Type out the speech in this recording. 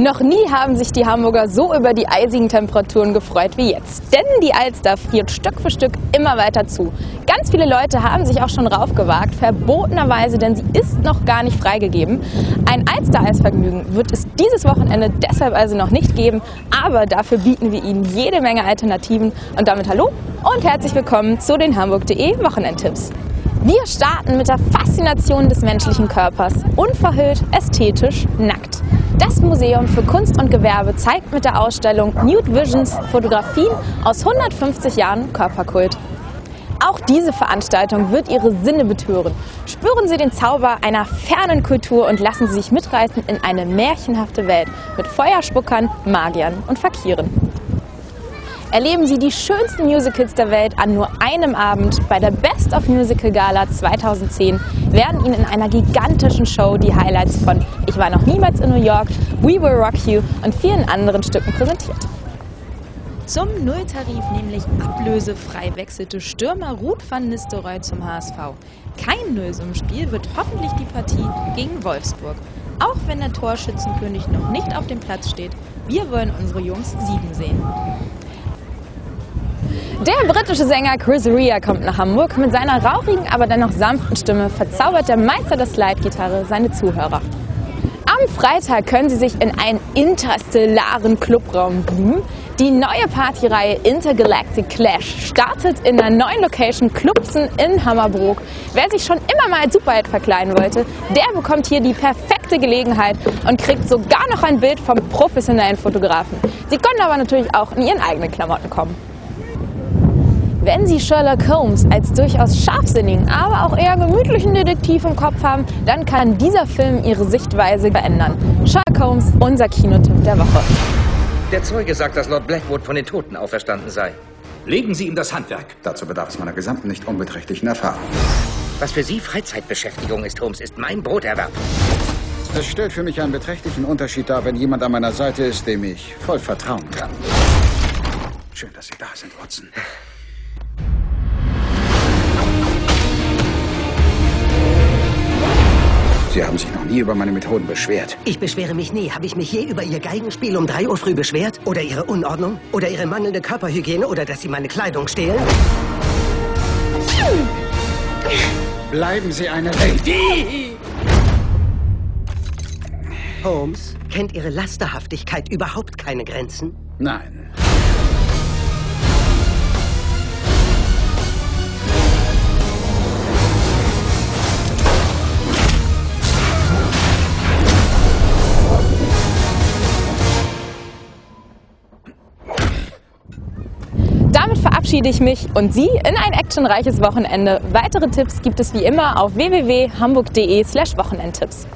Noch nie haben sich die Hamburger so über die eisigen Temperaturen gefreut wie jetzt. Denn die Alster friert Stück für Stück immer weiter zu. Ganz viele Leute haben sich auch schon raufgewagt, verbotenerweise, denn sie ist noch gar nicht freigegeben. Ein Alster-Eisvergnügen wird es dieses Wochenende deshalb also noch nicht geben, aber dafür bieten wir Ihnen jede Menge Alternativen. Und damit hallo und herzlich willkommen zu den Hamburg.de Wochenendtipps. Wir starten mit der Faszination des menschlichen Körpers, unverhüllt, ästhetisch, nackt. Das Museum für Kunst und Gewerbe zeigt mit der Ausstellung Nude Visions Fotografien aus 150 Jahren Körperkult. Auch diese Veranstaltung wird Ihre Sinne betören. Spüren Sie den Zauber einer fernen Kultur und lassen Sie sich mitreißen in eine märchenhafte Welt mit Feuerspuckern, Magiern und Fakiren. Erleben Sie die schönsten Musicals der Welt an nur einem Abend. Bei der Best of Musical Gala 2010 werden Ihnen in einer gigantischen Show die Highlights von Ich war noch niemals in New York, We Will Rock You und vielen anderen Stücken präsentiert. Zum Nulltarif, nämlich ablösefrei, wechselte Stürmer Ruth van Nistelrooy zum HSV. Kein Nullsummenspiel wird hoffentlich die Partie gegen Wolfsburg. Auch wenn der Torschützenkönig noch nicht auf dem Platz steht, wir wollen unsere Jungs siegen sehen. Der britische Sänger Chris Rea kommt nach Hamburg. Mit seiner rauchigen, aber dennoch sanften Stimme verzaubert der Meister der Slide-Gitarre seine Zuhörer. Am Freitag können Sie sich in einen interstellaren Clubraum beamen. Die neue Partyreihe Intergalactic Clash startet in der neuen Location Clubsen in Hammerbrook. Wer sich schon immer mal Superheld verkleiden wollte, der bekommt hier die perfekte Gelegenheit und kriegt sogar noch ein Bild vom professionellen Fotografen. Sie können aber natürlich auch in Ihren eigenen Klamotten kommen. Wenn Sie Sherlock Holmes als durchaus scharfsinnigen, aber auch eher gemütlichen Detektiv im Kopf haben, dann kann dieser Film Ihre Sichtweise verändern. Sherlock Holmes, unser Kinotipp der Woche. Der Zeuge sagt, dass Lord Blackwood von den Toten auferstanden sei. Legen Sie ihm das Handwerk. Dazu bedarf es meiner gesamten, nicht unbeträchtlichen Erfahrung. Was für Sie Freizeitbeschäftigung ist, Holmes, ist mein Broterwerb. Es stellt für mich einen beträchtlichen Unterschied dar, wenn jemand an meiner Seite ist, dem ich voll vertrauen kann. Schön, dass Sie da sind, Watson. Nie über meine Methoden beschwert. Ich beschwere mich nie. Habe ich mich je über Ihr Geigenspiel um 3 Uhr früh beschwert? Oder Ihre Unordnung? Oder Ihre mangelnde Körperhygiene? Oder dass Sie meine Kleidung stehlen? Bleiben Sie eine Lady! Holmes, kennt Ihre Lasterhaftigkeit überhaupt keine Grenzen? Nein. Verabschiede ich mich und Sie in ein actionreiches Wochenende. Weitere Tipps gibt es wie immer auf www.hamburg.de/wochenendtipps.